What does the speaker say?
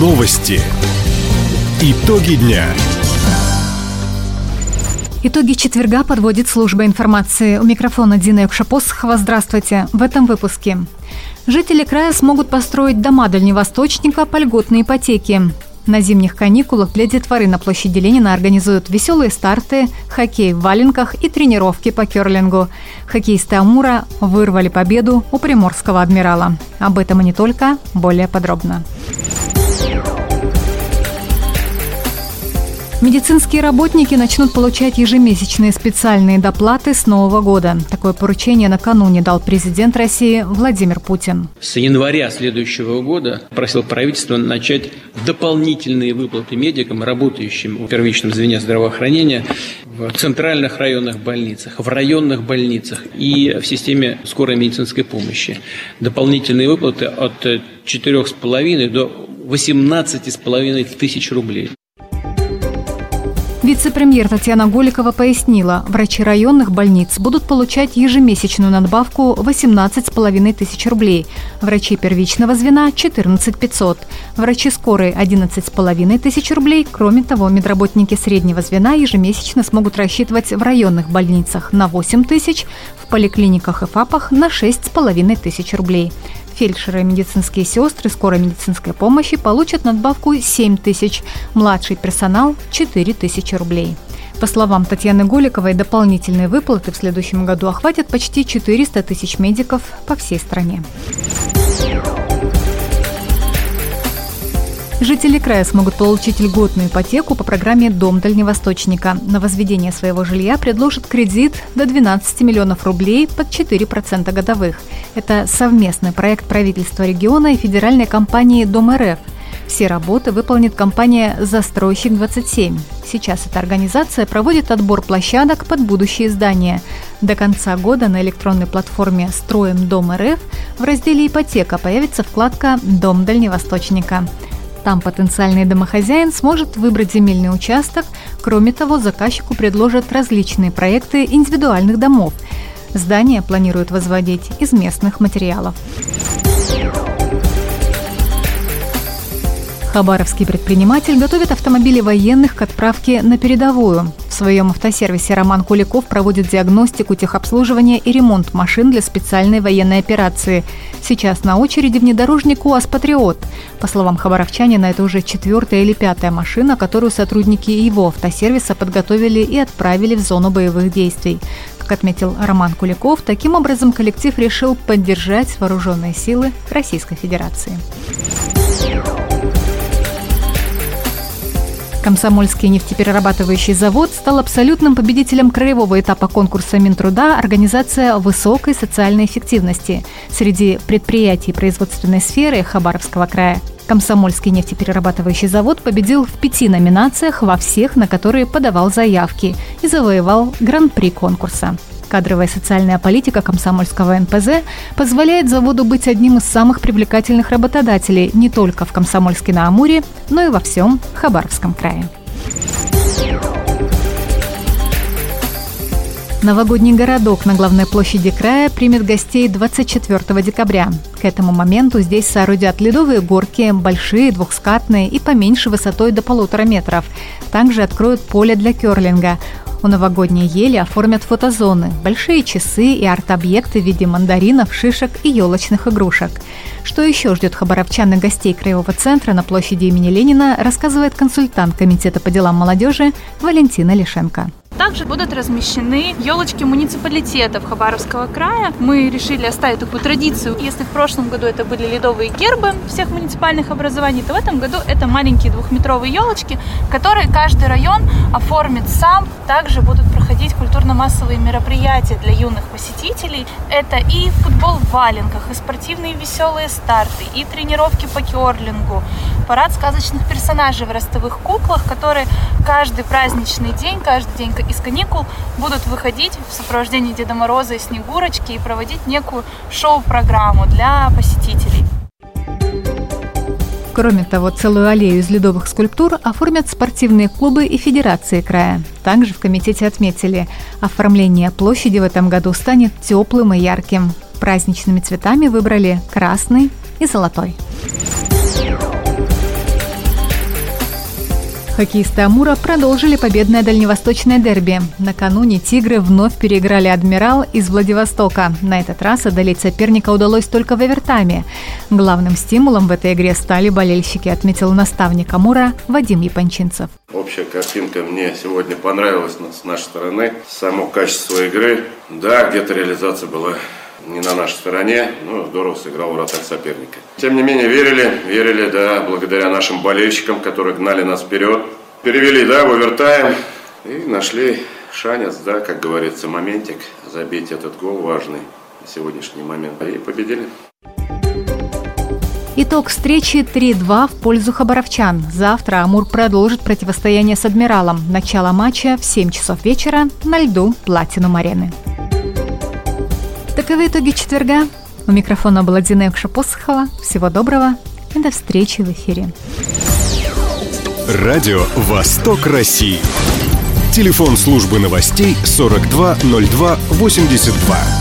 Новости. Итоги дня. Итоги четверга подводит служба информации. У микрофона Дина Якшапосхова. Здравствуйте. В этом выпуске. Жители края смогут построить дома дальневосточника по льготной ипотеке. На зимних каникулах для детворы на площади Ленина организуют веселые старты, хоккей в валенках и тренировки по керлингу. Хоккеисты Амура вырвали победу у приморского адмирала. Об этом и не только, более подробно. Медицинские работники начнут получать ежемесячные специальные доплаты с Нового года. Такое поручение накануне дал президент России Владимир Путин. С января следующего года просил правительство начать дополнительные выплаты медикам, работающим в первичном звене здравоохранения в центральных районных больницах, в районных больницах и в системе скорой медицинской помощи. Дополнительные выплаты от 4,5 до 18,5 тысяч рублей. Вице-премьер Татьяна Голикова пояснила, врачи районных больниц будут получать ежемесячную надбавку 18,5 тысяч рублей, врачи первичного звена – 14 500, врачи скорой – 11,5 тысяч рублей. Кроме того, медработники среднего звена ежемесячно смогут рассчитывать в районных больницах на 8 тысяч, в поликлиниках и ФАПах на 6,5 тысяч рублей. Фельдшеры и медицинские сестры скорой медицинской помощи получат надбавку 7 тысяч, младший персонал – 4 тысячи рублей. По словам Татьяны Голиковой, дополнительные выплаты в следующем году охватят почти 400 тысяч медиков по всей стране. Жители края смогут получить льготную ипотеку по программе «Дом дальневосточника». На возведение своего жилья предложат кредит до 12 миллионов рублей под 4% годовых. Это совместный проект правительства региона и федеральной компании «Дом РФ». Все работы выполнит компания «Застройщик-27». Сейчас эта организация проводит отбор площадок под будущие здания. До конца года на электронной платформе «Строим Дом РФ» в разделе «Ипотека» появится вкладка «Дом дальневосточника». Там потенциальный домохозяин сможет выбрать земельный участок. Кроме того, заказчику предложат различные проекты индивидуальных домов. Здание планируют возводить из местных материалов. Хабаровский предприниматель готовит автомобили военных к отправке на передовую. Своем автосервисе Роман Куликов проводит диагностику, техобслуживания и ремонт машин для специальной военной операции. Сейчас на очереди внедорожник УАЗ «Патриот». По словам хабаровчанина, это уже четвертая или пятая машина, которую сотрудники его автосервиса подготовили и отправили в зону боевых действий. Как отметил Роман Куликов, таким образом коллектив решил поддержать вооруженные силы Российской Федерации. Комсомольский нефтеперерабатывающий завод стал абсолютным победителем краевого этапа конкурса Минтруда «Организация высокой социальной эффективности» среди предприятий производственной сферы Хабаровского края. Комсомольский нефтеперерабатывающий завод победил в пяти номинациях во всех, на которые подавал заявки и завоевал гран-при конкурса. Кадровая социальная политика комсомольского НПЗ позволяет заводу быть одним из самых привлекательных работодателей не только в Комсомольске-на-Амуре, но и во всем Хабаровском крае. Новогодний городок на главной площади края примет гостей 24 декабря. К этому моменту здесь соорудят ледовые горки, большие, двухскатные и поменьше высотой до полутора метров. Также откроют поле для керлинга. У новогодней ели оформят фотозоны, большие часы и арт-объекты в виде мандаринов, шишек и елочных игрушек. Что еще ждет хабаровчан и гостей Краевого центра на площади имени Ленина, рассказывает консультант Комитета по делам молодежи Валентина Лишенко. Также будут размещены елочки муниципалитетов Хабаровского края. Мы решили оставить такую традицию. Если в прошлом году это были ледовые гербы всех муниципальных образований, то в этом году это маленькие двухметровые елочки, которые каждый район оформит сам. Также будут проходить культурно-массовые мероприятия для юных посетителей. Это и футбол в валенках, и спортивные веселые старты, и тренировки по керлингу, парад сказочных персонажей в ростовых куклах, которые каждый праздничный день, каждый день из каникул будут выходить в сопровождении Деда Мороза и Снегурочки и проводить некую шоу-программу для посетителей. Кроме того, целую аллею из ледовых скульптур оформят спортивные клубы и федерации края. Также в комитете отметили, оформление площади в этом году станет теплым и ярким. Праздничными цветами выбрали красный и золотой. Хоккеисты Амура продолжили победное дальневосточное дерби. Накануне «Тигры» вновь переиграли «Адмирал» из Владивостока. На этот раз одолеть соперника удалось только в овертайме. Главным стимулом в этой игре стали болельщики, отметил наставник Амура Вадим Япончинцев. Общая картинка мне сегодня понравилась с нашей стороны. Само качество игры. Да, где-то реализация была не на нашей стороне, но здорово сыграл вратарь соперника. Тем не менее, верили, верили, да, благодаря нашим болельщикам, которые гнали нас вперед. Перевели, да, в овертайм и нашли шанец, да, как говорится, моментик, забить этот гол важный на сегодняшний момент. И победили. Итог встречи 3-2 в пользу хабаровчан. Завтра Амур продолжит противостояние с «Адмиралом». Начало матча в 7 часов вечера на льду Платинум-арены. Таковы итоги четверга. У микрофона была Диневша Посохова. Всего доброго и до встречи в эфире. Радио «Восток России». Телефон службы новостей 420282.